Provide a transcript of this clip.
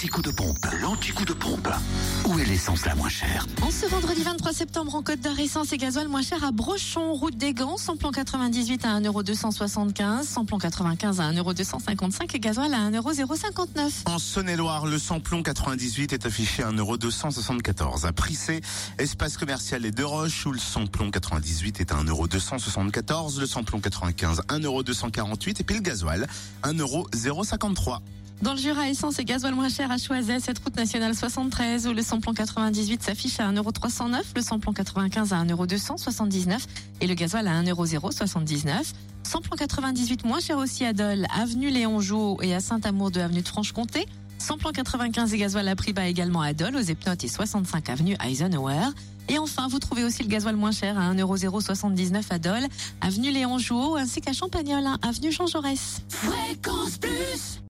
l'anti-coup de pompe. L'anti-coup de pompe. Où est l'essence la moins chère? En ce vendredi 23 septembre, en Côte d'Or, essence et gasoil moins cher à Brochon, route des Gants, samplon 98 à 1,275€, samplon 95 à 1,255€ et gasoil à 1,059€. En Saône-et-Loire, le samplon 98 est affiché à 1,274€. À Prissé, espace commercial et de Roches, où le samplon 98 est à 1,274€, le samplon 95 1,248€ et puis le gasoil 1,053€. Dans le Jura, essence et gasoil moins cher à Choiset, cette route nationale 73 où le samplon 98 s'affiche à 1,309€, le samplon 95 à 1,279€ et le gasoil à 1,079€. Samplon 98 moins cher aussi à Dole, avenue Léon Jouot et à Saint-Amour de avenue de Franche-Comté. Samplon 95 et gasoil à prix bas également à Dole, aux Epnotes et 65 avenue Eisenhower. Et enfin, vous trouvez aussi le gasoil moins cher à 1,079€ à Dole, avenue Léon Jouot ainsi qu'à Champagnol, avenue Jean Jaurès. Fréquence Plus